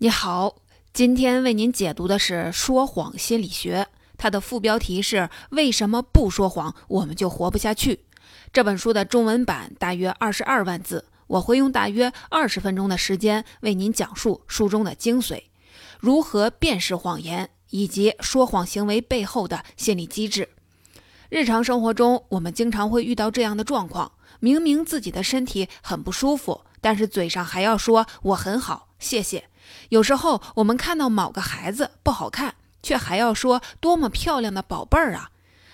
你好，今天为您解读的是说谎心理学，它的副标题是“为什么不说谎我们就活不下去”。这本书的中文版大约二十二万字，我会用大约二十分钟的时间为您讲述书中的精髓，如何辨识谎言以及说谎行为背后的心理机制。日常生活中，我们经常会遇到这样的状况：明明自己的身体很不舒服，但是嘴上还要说“我很好，谢谢”。有时候我们看到某个孩子不好看，却还要说多么漂亮的宝贝儿啊！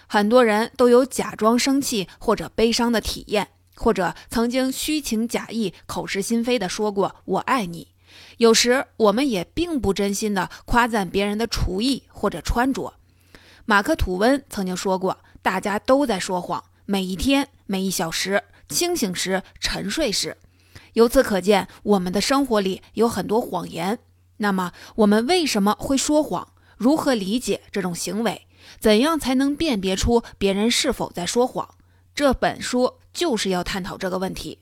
很多人都有假装生气或者悲伤的体验，或者曾经虚情假意、口是心非的说过“我爱你”。有时我们也并不真心的夸赞别人的厨艺或者穿着。马克·吐温曾经说过：“大家都在说谎，每一天、每一小时，清醒时、沉睡时。”由此可见，我们的生活里有很多谎言。那么，我们为什么会说谎？如何理解这种行为？怎样才能辨别出别人是否在说谎？这本书就是要探讨这个问题。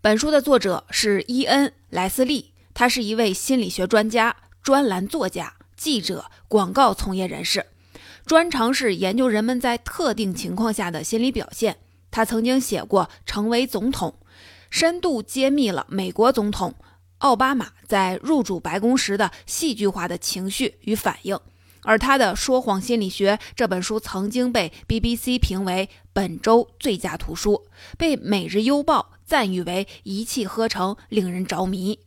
本书的作者是伊恩·莱斯利，他是一位心理学专家、专栏作家、记者、广告从业人士，专长是研究人们在特定情况下的心理表现。他曾经写过《成为总统》。深度揭秘了美国总统奥巴马在入主白宫时的戏剧化的情绪与反应，而他的《说谎心理学》这本书曾经被 BBC 评为本周最佳图书，被《每日邮报》赞誉为一气呵成，令人着迷。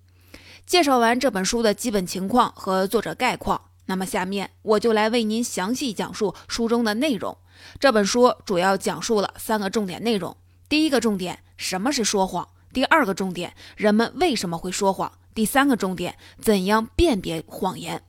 介绍完这本书的基本情况和作者概况，那么下面我就来为您详细讲述书中的内容。这本书主要讲述了三个重点内容：第一个重点，什么是说谎？第二个重点，人们为什么会说谎？第三个重点，怎样辨别谎言？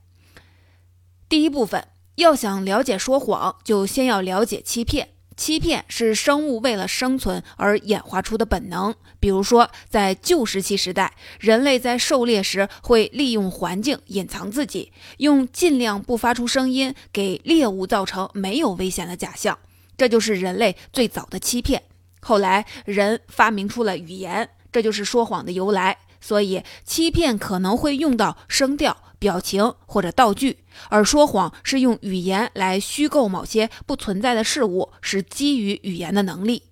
第一部分，要想了解说谎，就先要了解欺骗。欺骗是生物为了生存而演化出的本能。比如说，在旧石器时代，人类在狩猎时会利用环境隐藏自己，用尽量不发出声音，给猎物造成没有危险的假象。这就是人类最早的欺骗。后来，人发明出了语言。这就是说谎的由来，所以欺骗可能会用到声调、表情或者道具，而说谎是用语言来虚构某些不存在的事物，是基于语言的能力。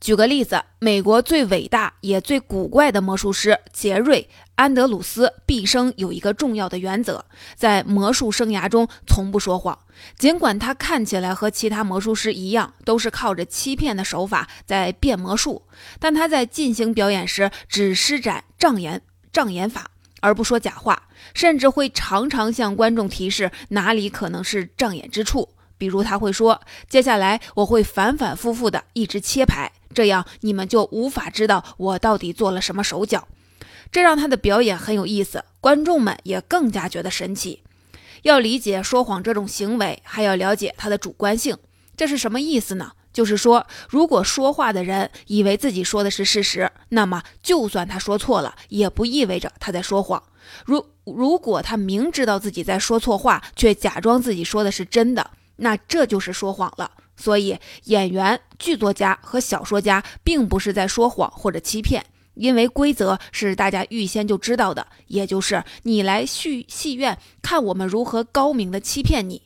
举个例子，美国最伟大也最古怪的魔术师杰瑞·安德鲁斯毕生有一个重要的原则，在魔术生涯中从不说谎。尽管他看起来和其他魔术师一样，都是靠着欺骗的手法在变魔术，但他在进行表演时只施展障眼障眼法，而不说假话，甚至会常常向观众提示哪里可能是障眼之处。比如他会说：“接下来我会反反复复的一直切牌，这样你们就无法知道我到底做了什么手脚。”这让他的表演很有意思，观众们也更加觉得神奇。要理解说谎这种行为，还要了解它的主观性。这是什么意思呢？就是说，如果说话的人以为自己说的是事实，那么就算他说错了，也不意味着他在说谎。如如果他明知道自己在说错话，却假装自己说的是真的。那这就是说谎了。所以，演员、剧作家和小说家并不是在说谎或者欺骗，因为规则是大家预先就知道的，也就是你来戏戏院看我们如何高明的欺骗你。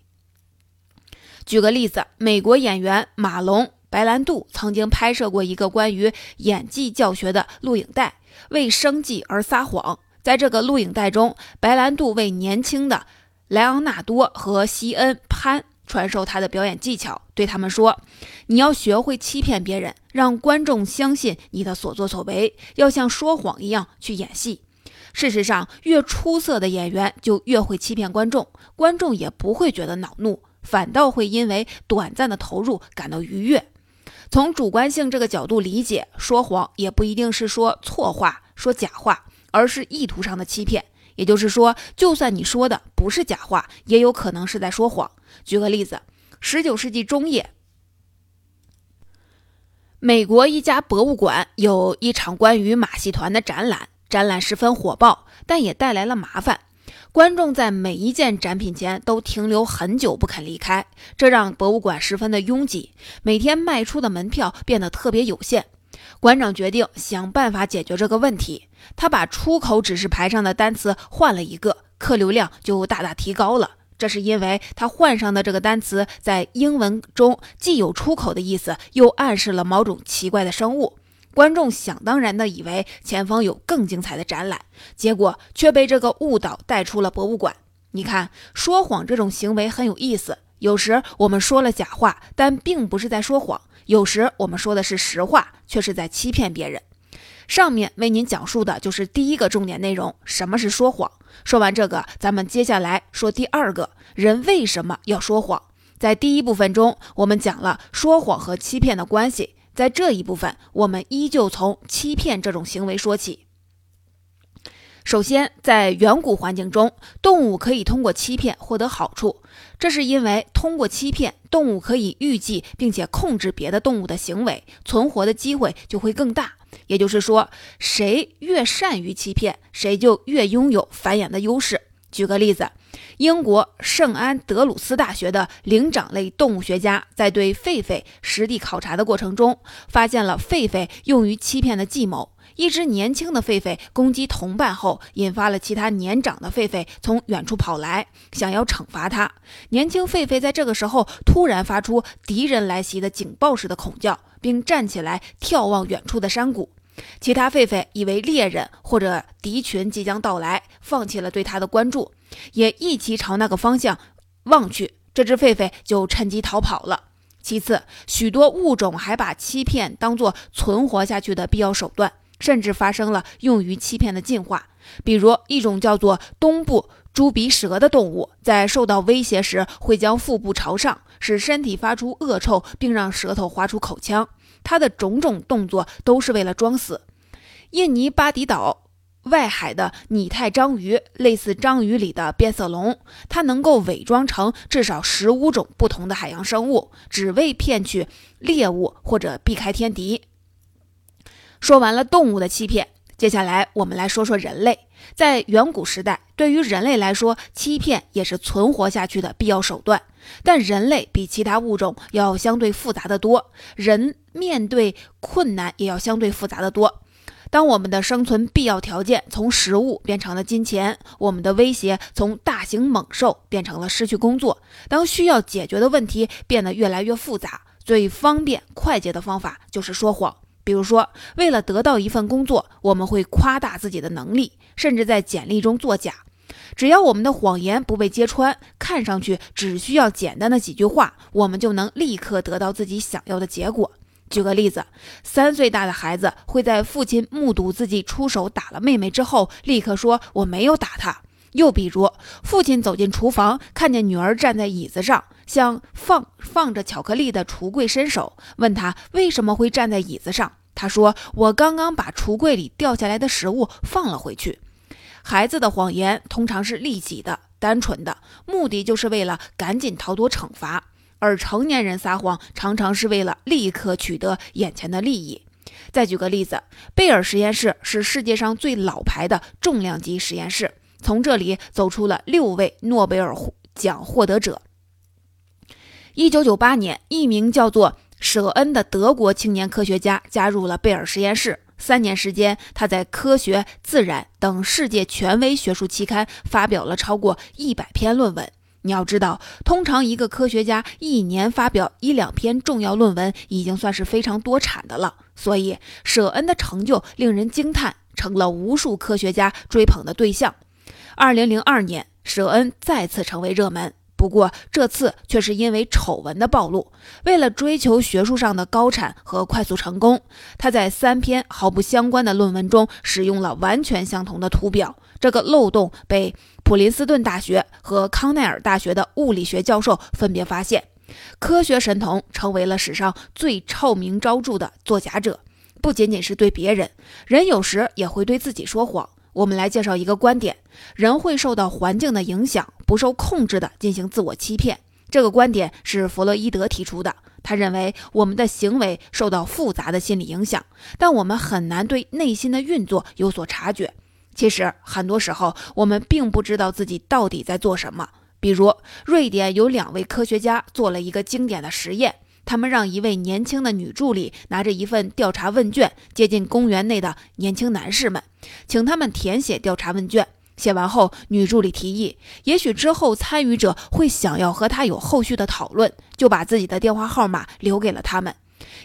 举个例子，美国演员马龙·白兰度曾经拍摄过一个关于演技教学的录影带，为生计而撒谎。在这个录影带中，白兰度为年轻的莱昂纳多和西恩·潘。传授他的表演技巧，对他们说：“你要学会欺骗别人，让观众相信你的所作所为，要像说谎一样去演戏。事实上，越出色的演员就越会欺骗观众，观众也不会觉得恼怒，反倒会因为短暂的投入感到愉悦。从主观性这个角度理解，说谎也不一定是说错话、说假话，而是意图上的欺骗。”也就是说，就算你说的不是假话，也有可能是在说谎。举个例子，十九世纪中叶，美国一家博物馆有一场关于马戏团的展览，展览十分火爆，但也带来了麻烦。观众在每一件展品前都停留很久不肯离开，这让博物馆十分的拥挤，每天卖出的门票变得特别有限。馆长决定想办法解决这个问题。他把出口指示牌上的单词换了一个，客流量就大大提高了。这是因为他换上的这个单词在英文中既有出口的意思，又暗示了某种奇怪的生物。观众想当然地以为前方有更精彩的展览，结果却被这个误导带出了博物馆。你看，说谎这种行为很有意思。有时我们说了假话，但并不是在说谎；有时我们说的是实话，却是在欺骗别人。上面为您讲述的就是第一个重点内容：什么是说谎。说完这个，咱们接下来说第二个，人为什么要说谎。在第一部分中，我们讲了说谎和欺骗的关系。在这一部分，我们依旧从欺骗这种行为说起。首先，在远古环境中，动物可以通过欺骗获得好处，这是因为通过欺骗，动物可以预计并且控制别的动物的行为，存活的机会就会更大。也就是说，谁越善于欺骗，谁就越拥有繁衍的优势。举个例子。英国圣安德鲁斯大学的灵长类动物学家在对狒狒实地考察的过程中，发现了狒狒用于欺骗的计谋。一只年轻的狒狒攻击同伴后，引发了其他年长的狒狒从远处跑来，想要惩罚它。年轻狒狒在这个时候突然发出敌人来袭的警报式的恐叫，并站起来眺望远处的山谷。其他狒狒以为猎人或者敌群即将到来，放弃了对它的关注。也一起朝那个方向望去，这只狒狒就趁机逃跑了。其次，许多物种还把欺骗当作存活下去的必要手段，甚至发生了用于欺骗的进化。比如，一种叫做东部猪鼻蛇的动物，在受到威胁时会将腹部朝上，使身体发出恶臭，并让舌头划出口腔。它的种种动作都是为了装死。印尼巴迪岛。外海的拟态章鱼类似章鱼里的变色龙，它能够伪装成至少十五种不同的海洋生物，只为骗取猎物或者避开天敌。说完了动物的欺骗，接下来我们来说说人类。在远古时代，对于人类来说，欺骗也是存活下去的必要手段。但人类比其他物种要相对复杂的多，人面对困难也要相对复杂的多。当我们的生存必要条件从食物变成了金钱，我们的威胁从大型猛兽变成了失去工作。当需要解决的问题变得越来越复杂，最方便快捷的方法就是说谎。比如说，为了得到一份工作，我们会夸大自己的能力，甚至在简历中作假。只要我们的谎言不被揭穿，看上去只需要简单的几句话，我们就能立刻得到自己想要的结果。举个例子，三岁大的孩子会在父亲目睹自己出手打了妹妹之后，立刻说“我没有打她”。又比如，父亲走进厨房，看见女儿站在椅子上，向放放着巧克力的橱柜伸手，问他为什么会站在椅子上。他说：“我刚刚把橱柜里掉下来的食物放了回去。”孩子的谎言通常是利己的、单纯的，目的就是为了赶紧逃脱惩罚。而成年人撒谎常常是为了立刻取得眼前的利益。再举个例子，贝尔实验室是世界上最老牌的重量级实验室，从这里走出了六位诺贝尔奖获得者。一九九八年，一名叫做舍恩的德国青年科学家加入了贝尔实验室。三年时间，他在《科学》《自然》等世界权威学术期刊发表了超过一百篇论文。你要知道，通常一个科学家一年发表一两篇重要论文，已经算是非常多产的了。所以，舍恩的成就令人惊叹，成了无数科学家追捧的对象。二零零二年，舍恩再次成为热门，不过这次却是因为丑闻的暴露。为了追求学术上的高产和快速成功，他在三篇毫不相关的论文中使用了完全相同的图表。这个漏洞被普林斯顿大学和康奈尔大学的物理学教授分别发现，科学神童成为了史上最臭名昭著的作假者。不仅仅是对别人，人有时也会对自己说谎。我们来介绍一个观点：人会受到环境的影响，不受控制地进行自我欺骗。这个观点是弗洛伊德提出的。他认为我们的行为受到复杂的心理影响，但我们很难对内心的运作有所察觉。其实很多时候，我们并不知道自己到底在做什么。比如，瑞典有两位科学家做了一个经典的实验，他们让一位年轻的女助理拿着一份调查问卷接近公园内的年轻男士们，请他们填写调查问卷。写完后，女助理提议，也许之后参与者会想要和他有后续的讨论，就把自己的电话号码留给了他们。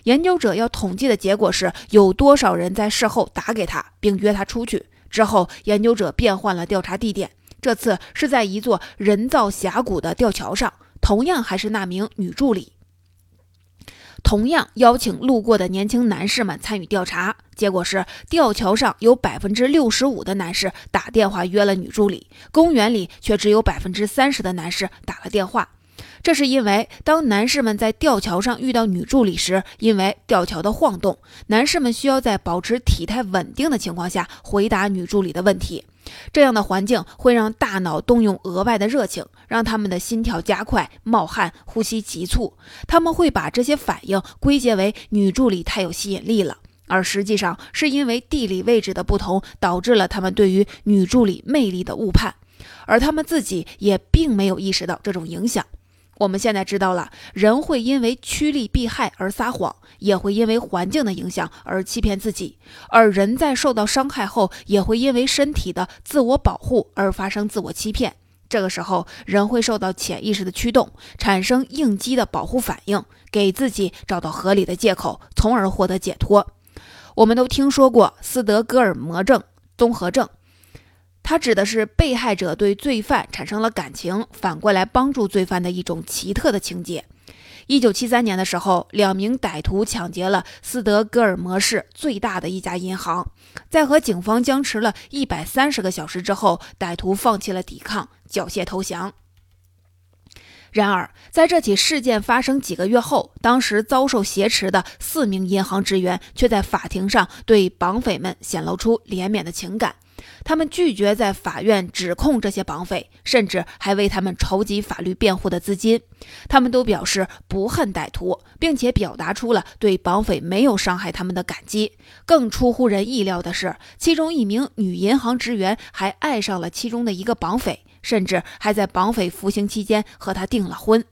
研究者要统计的结果是有多少人在事后打给他，并约他出去。之后，研究者变换了调查地点，这次是在一座人造峡谷的吊桥上，同样还是那名女助理。同样邀请路过的年轻男士们参与调查，结果是吊桥上有百分之六十五的男士打电话约了女助理，公园里却只有百分之三十的男士打了电话。这是因为当男士们在吊桥上遇到女助理时，因为吊桥的晃动，男士们需要在保持体态稳定的情况下回答女助理的问题。这样的环境会让大脑动用额外的热情，让他们的心跳加快、冒汗、呼吸急促。他们会把这些反应归结为女助理太有吸引力了，而实际上是因为地理位置的不同导致了他们对于女助理魅力的误判，而他们自己也并没有意识到这种影响。我们现在知道了，人会因为趋利避害而撒谎，也会因为环境的影响而欺骗自己。而人在受到伤害后，也会因为身体的自我保护而发生自我欺骗。这个时候，人会受到潜意识的驱动，产生应激的保护反应，给自己找到合理的借口，从而获得解脱。我们都听说过斯德哥尔摩症综合症。它指的是被害者对罪犯产生了感情，反过来帮助罪犯的一种奇特的情节。一九七三年的时候，两名歹徒抢劫了斯德哥尔摩市最大的一家银行，在和警方僵持了一百三十个小时之后，歹徒放弃了抵抗，缴械投降。然而，在这起事件发生几个月后，当时遭受挟持的四名银行职员却在法庭上对绑匪们显露出怜悯的情感。他们拒绝在法院指控这些绑匪，甚至还为他们筹集法律辩护的资金。他们都表示不恨歹徒，并且表达出了对绑匪没有伤害他们的感激。更出乎人意料的是，其中一名女银行职员还爱上了其中的一个绑匪，甚至还在绑匪服刑期间和他订了婚。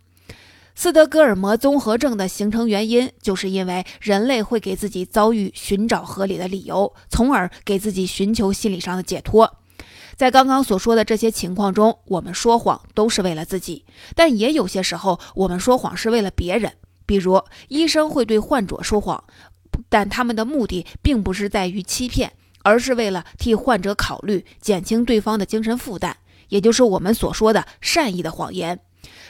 斯德哥尔摩综合症的形成原因，就是因为人类会给自己遭遇寻找合理的理由，从而给自己寻求心理上的解脱。在刚刚所说的这些情况中，我们说谎都是为了自己，但也有些时候我们说谎是为了别人。比如，医生会对患者说谎，但他们的目的并不是在于欺骗，而是为了替患者考虑，减轻对方的精神负担，也就是我们所说的善意的谎言。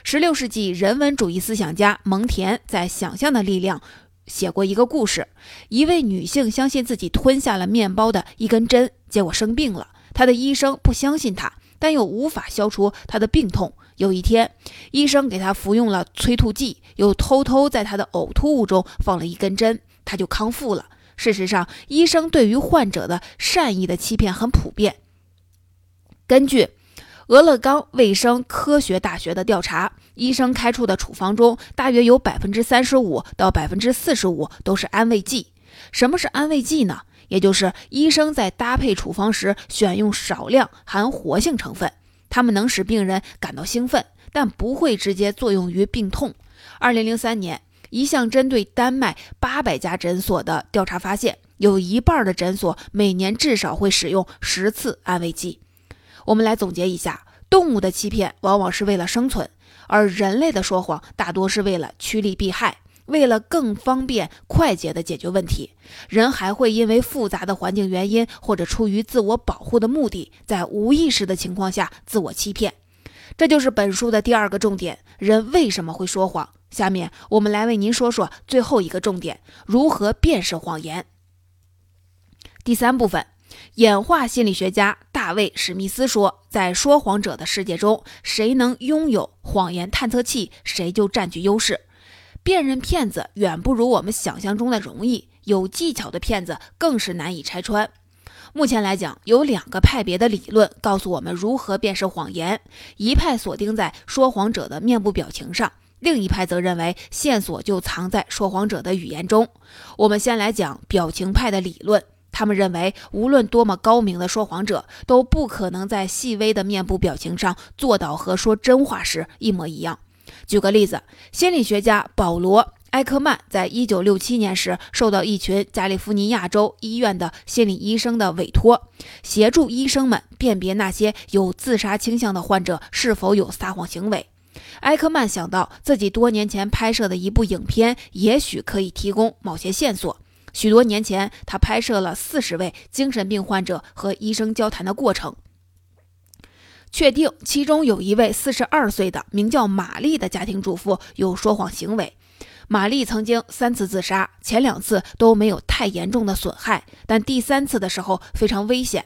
十六世纪人文主义思想家蒙田在《想象的力量》写过一个故事：一位女性相信自己吞下了面包的一根针，结果生病了。她的医生不相信她，但又无法消除她的病痛。有一天，医生给她服用了催吐剂，又偷偷在她的呕吐物中放了一根针，她就康复了。事实上，医生对于患者的善意的欺骗很普遍。根据。俄勒冈卫生科学大学的调查，医生开出的处方中，大约有百分之三十五到百分之四十五都是安慰剂。什么是安慰剂呢？也就是医生在搭配处方时选用少量含活性成分，它们能使病人感到兴奋，但不会直接作用于病痛。二零零三年，一项针对丹麦八百家诊所的调查发现，有一半的诊所每年至少会使用十次安慰剂。我们来总结一下：动物的欺骗往往是为了生存，而人类的说谎大多是为了趋利避害，为了更方便快捷地解决问题。人还会因为复杂的环境原因，或者出于自我保护的目的，在无意识的情况下自我欺骗。这就是本书的第二个重点：人为什么会说谎？下面我们来为您说说最后一个重点：如何辨识谎言。第三部分。演化心理学家大卫·史密斯说：“在说谎者的世界中，谁能拥有谎言探测器，谁就占据优势。辨认骗子远不如我们想象中的容易，有技巧的骗子更是难以拆穿。目前来讲，有两个派别的理论告诉我们如何辨识谎言：一派锁定在说谎者的面部表情上，另一派则认为线索就藏在说谎者的语言中。我们先来讲表情派的理论。”他们认为，无论多么高明的说谎者，都不可能在细微的面部表情上做到和说真话时一模一样。举个例子，心理学家保罗·埃克曼在一九六七年时受到一群加利福尼亚州医院的心理医生的委托，协助医生们辨别那些有自杀倾向的患者是否有撒谎行为。埃克曼想到自己多年前拍摄的一部影片，也许可以提供某些线索。许多年前，他拍摄了四十位精神病患者和医生交谈的过程，确定其中有一位四十二岁的名叫玛丽的家庭主妇有说谎行为。玛丽曾经三次自杀，前两次都没有太严重的损害，但第三次的时候非常危险，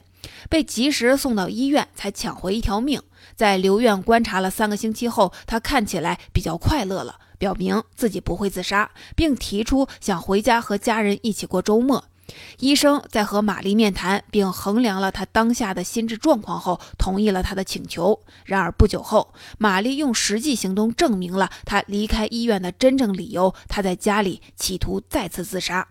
被及时送到医院才抢回一条命。在留院观察了三个星期后，她看起来比较快乐了，表明自己不会自杀，并提出想回家和家人一起过周末。医生在和玛丽面谈，并衡量了她当下的心智状况后，同意了她的请求。然而不久后，玛丽用实际行动证明了她离开医院的真正理由：她在家里企图再次自杀。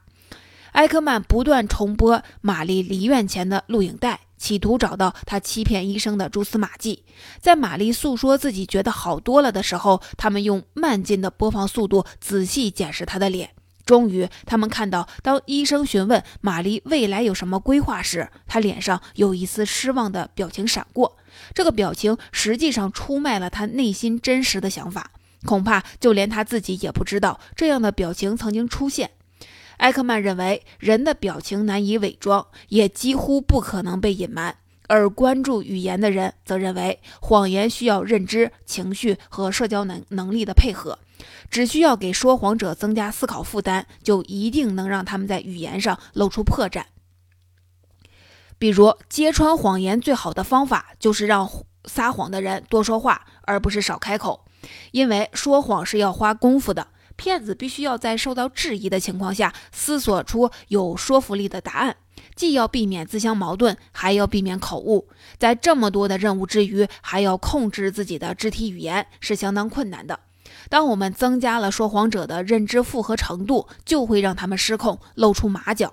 埃克曼不断重播玛丽离院前的录影带，企图找到他欺骗医生的蛛丝马迹。在玛丽诉说自己觉得好多了的时候，他们用慢进的播放速度仔细检视她的脸。终于，他们看到，当医生询问玛丽未来有什么规划时，她脸上有一丝失望的表情闪过。这个表情实际上出卖了她内心真实的想法，恐怕就连她自己也不知道这样的表情曾经出现。埃克曼认为，人的表情难以伪装，也几乎不可能被隐瞒；而关注语言的人则认为，谎言需要认知、情绪和社交能能力的配合。只需要给说谎者增加思考负担，就一定能让他们在语言上露出破绽。比如，揭穿谎言最好的方法就是让撒谎的人多说话，而不是少开口，因为说谎是要花功夫的。骗子必须要在受到质疑的情况下，思索出有说服力的答案，既要避免自相矛盾，还要避免口误。在这么多的任务之余，还要控制自己的肢体语言，是相当困难的。当我们增加了说谎者的认知负荷程度，就会让他们失控，露出马脚。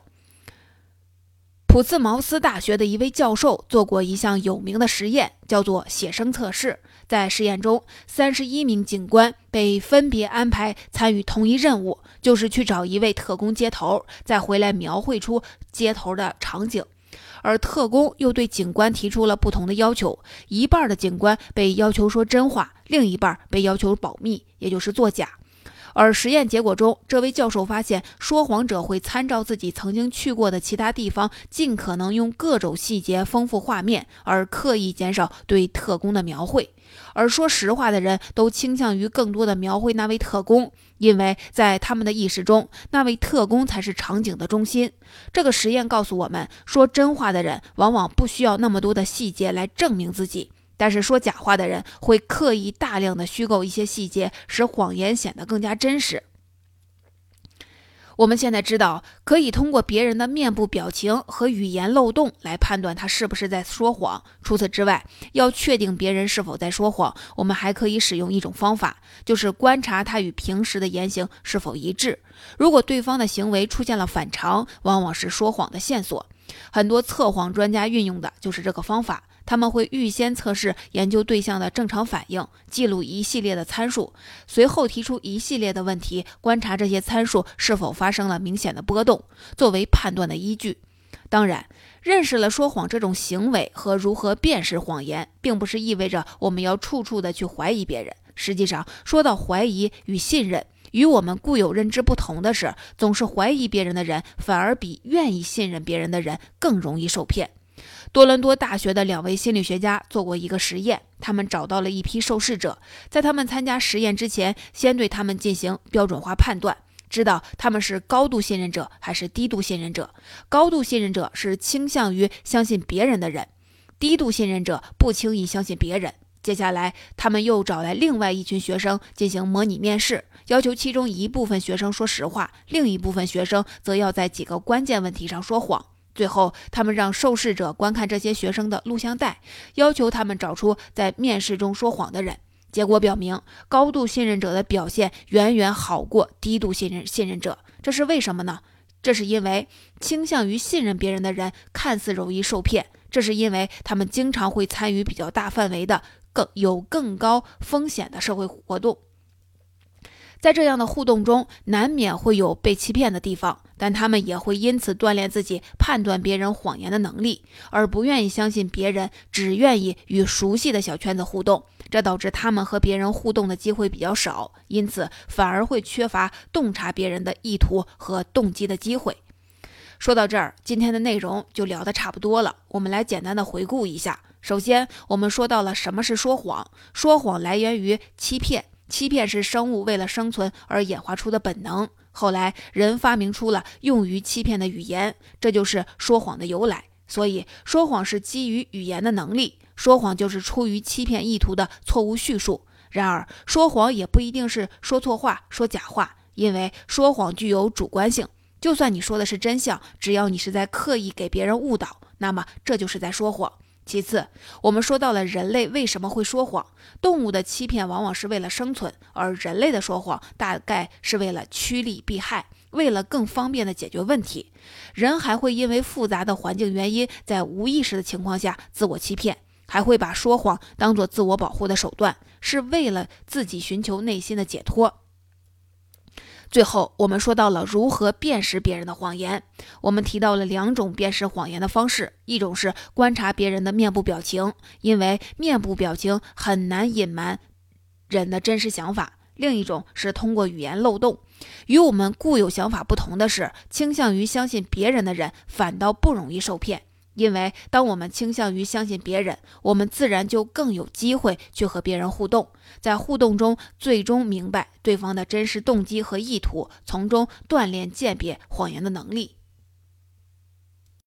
普茨茅斯大学的一位教授做过一项有名的实验，叫做写生测试。在实验中，三十一名警官被分别安排参与同一任务，就是去找一位特工接头，再回来描绘出接头的场景。而特工又对警官提出了不同的要求：一半的警官被要求说真话，另一半被要求保密，也就是作假。而实验结果中，这位教授发现，说谎者会参照自己曾经去过的其他地方，尽可能用各种细节丰富画面，而刻意减少对特工的描绘。而说实话的人都倾向于更多的描绘那位特工，因为在他们的意识中，那位特工才是场景的中心。这个实验告诉我们，说真话的人往往不需要那么多的细节来证明自己。但是说假话的人会刻意大量的虚构一些细节，使谎言显得更加真实。我们现在知道，可以通过别人的面部表情和语言漏洞来判断他是不是在说谎。除此之外，要确定别人是否在说谎，我们还可以使用一种方法，就是观察他与平时的言行是否一致。如果对方的行为出现了反常，往往是说谎的线索。很多测谎专家运用的就是这个方法。他们会预先测试研究对象的正常反应，记录一系列的参数，随后提出一系列的问题，观察这些参数是否发生了明显的波动，作为判断的依据。当然，认识了说谎这种行为和如何辨识谎言，并不是意味着我们要处处的去怀疑别人。实际上，说到怀疑与信任，与我们固有认知不同的是，总是怀疑别人的人，反而比愿意信任别人的人更容易受骗。多伦多大学的两位心理学家做过一个实验，他们找到了一批受试者，在他们参加实验之前，先对他们进行标准化判断，知道他们是高度信任者还是低度信任者。高度信任者是倾向于相信别人的人，低度信任者不轻易相信别人。接下来，他们又找来另外一群学生进行模拟面试，要求其中一部分学生说实话，另一部分学生则要在几个关键问题上说谎。最后，他们让受试者观看这些学生的录像带，要求他们找出在面试中说谎的人。结果表明，高度信任者的表现远远好过低度信任信任者。这是为什么呢？这是因为倾向于信任别人的人看似容易受骗，这是因为他们经常会参与比较大范围的、更有更高风险的社会活动。在这样的互动中，难免会有被欺骗的地方，但他们也会因此锻炼自己判断别人谎言的能力，而不愿意相信别人，只愿意与熟悉的小圈子互动。这导致他们和别人互动的机会比较少，因此反而会缺乏洞察别人的意图和动机的机会。说到这儿，今天的内容就聊得差不多了。我们来简单的回顾一下。首先，我们说到了什么是说谎，说谎来源于欺骗。欺骗是生物为了生存而演化出的本能。后来，人发明出了用于欺骗的语言，这就是说谎的由来。所以，说谎是基于语言的能力，说谎就是出于欺骗意图的错误叙述。然而，说谎也不一定是说错话、说假话，因为说谎具有主观性。就算你说的是真相，只要你是在刻意给别人误导，那么这就是在说谎。其次，我们说到了人类为什么会说谎。动物的欺骗往往是为了生存，而人类的说谎大概是为了趋利避害，为了更方便的解决问题。人还会因为复杂的环境原因，在无意识的情况下自我欺骗，还会把说谎当作自我保护的手段，是为了自己寻求内心的解脱。最后，我们说到了如何辨识别人的谎言。我们提到了两种辨识谎言的方式，一种是观察别人的面部表情，因为面部表情很难隐瞒人的真实想法；另一种是通过语言漏洞。与我们固有想法不同的是，倾向于相信别人的人反倒不容易受骗。因为当我们倾向于相信别人，我们自然就更有机会去和别人互动，在互动中最终明白对方的真实动机和意图，从中锻炼鉴别谎言的能力。